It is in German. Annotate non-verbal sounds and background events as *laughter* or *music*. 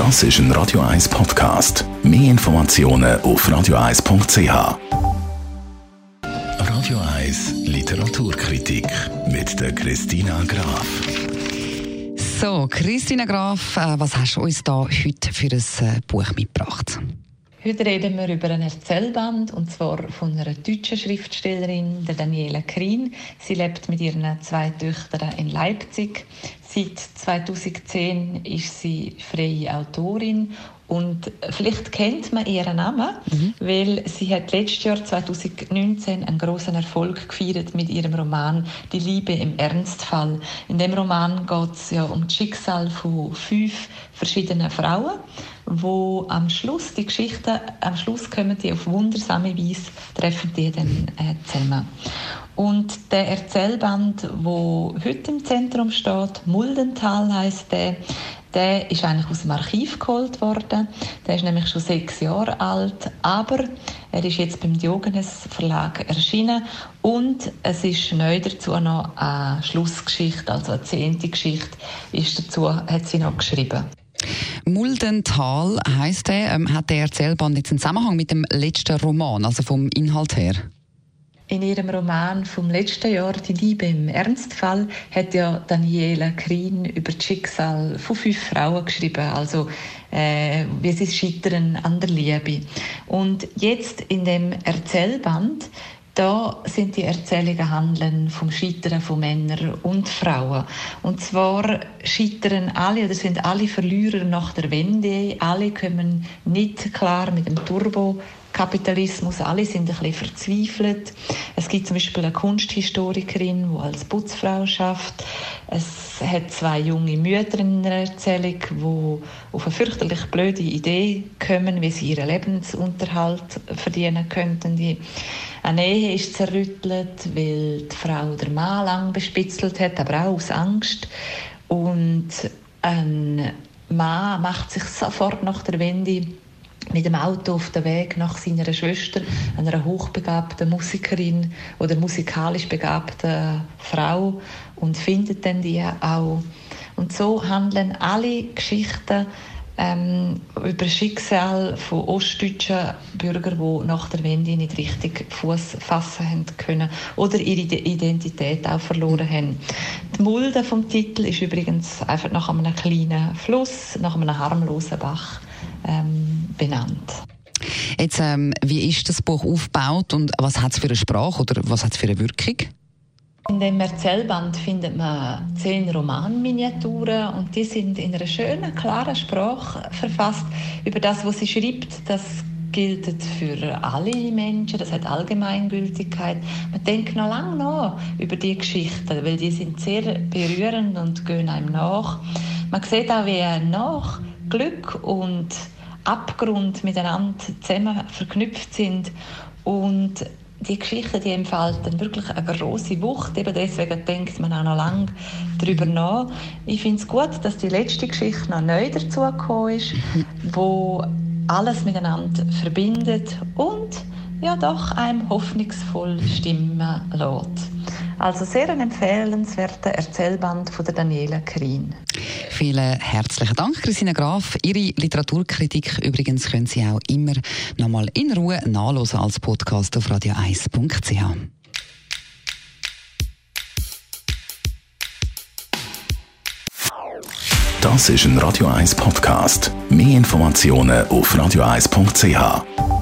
Das ist ein Radio 1 Podcast. Mehr Informationen auf radio1.ch. Radio 1 Literaturkritik mit der Christina Graf. So, Christina Graf, äh, was hast du uns da heute für ein äh, Buch mitgebracht? Heute reden wir über ein Erzählband und zwar von einer deutschen Schriftstellerin, der Daniela Krien. Sie lebt mit ihren zwei Töchtern in Leipzig. Seit 2010 ist sie freie Autorin und vielleicht kennt man ihren Namen, mhm. weil sie hat letztes Jahr 2019 einen großen Erfolg gefeiert mit ihrem Roman Die Liebe im Ernstfall. In dem Roman geht es ja um das Schicksal von fünf verschiedenen Frauen, wo am Schluss die Geschichten, am Schluss kommen die auf wundersame Weise treffen die dann äh, zusammen. Und der Erzählband, wo heute im Zentrum steht, Muldental heißt der, der ist eigentlich aus dem Archiv geholt worden. Der ist nämlich schon sechs Jahre alt, aber er ist jetzt beim Diogenes Verlag erschienen und es ist neu dazu noch eine Schlussgeschichte, also eine zehnte Geschichte, ist dazu, hat sie noch geschrieben. Muldental heißt er, ähm, hat der Erzählband jetzt einen Zusammenhang mit dem letzten Roman, also vom Inhalt her? In ihrem Roman vom letzten Jahr «Die Liebe im Ernstfall» hat ja Daniela Krien über das Schicksal von fünf Frauen geschrieben, also äh, wie sie scheitern an der Liebe. Und jetzt in dem Erzählband da sind die Erzählungen handeln vom Scheitern von Männern und Frauen. Und zwar scheitern alle oder sind alle Verlierer nach der Wende. Alle kommen nicht klar mit dem Turbo Kapitalismus, alle sind ein bisschen verzweifelt. Es gibt zum Beispiel eine Kunsthistorikerin, die als Putzfrau schafft. Es hat zwei junge Mütter in einer Erzählung, die auf eine fürchterlich blöde Idee kommen, wie sie ihren Lebensunterhalt verdienen könnten. Die eine Ehe ist zerrüttelt, weil die Frau der Mann lang bespitzelt hat, aber auch aus Angst. Und ein Mann macht sich sofort nach der Wende mit dem Auto auf den Weg nach seiner Schwester, einer hochbegabten Musikerin oder musikalisch begabten Frau und findet dann die auch. Und so handeln alle Geschichten ähm, über das Schicksal von ostdeutschen Bürgern, die nach der Wende nicht richtig Fuß fassen haben können oder ihre Identität auch verloren haben. Die Mulde vom Titel ist übrigens einfach nach einem kleinen Fluss, nach einem harmlosen Bach ähm, benannt. Jetzt, ähm, wie ist das Buch aufgebaut und was hat es für eine Sprache oder was hat es für eine Wirkung? In dem Erzählband findet man zehn Romanminiaturen und die sind in einer schönen, klaren Sprache verfasst. Über das, was sie schreibt, das gilt für alle Menschen, das hat Allgemeingültigkeit. Man denkt noch lange nach über die Geschichten, weil die sind sehr berührend und gehen einem nach. Man sieht auch, wie nach Glück und Abgrund miteinander zusammen verknüpft sind und die Geschichte die entfalten wirklich eine große Wucht. Eben deswegen denkt man auch noch lange darüber nach. Ich finde es gut, dass die letzte Geschichte noch neu dazugekommen ist, *laughs* wo alles miteinander verbindet und ja doch einem hoffnungsvoll stimmen lässt. Also sehr ein empfehlenswerter Erzählband von der Daniela Krien. Vielen herzlichen Dank, Christina Graf. Ihre Literaturkritik übrigens können Sie auch immer nochmal in Ruhe nachlesen als Podcast auf radio1.ch. Das ist ein Radio 1 Podcast. Mehr Informationen auf radio1.ch.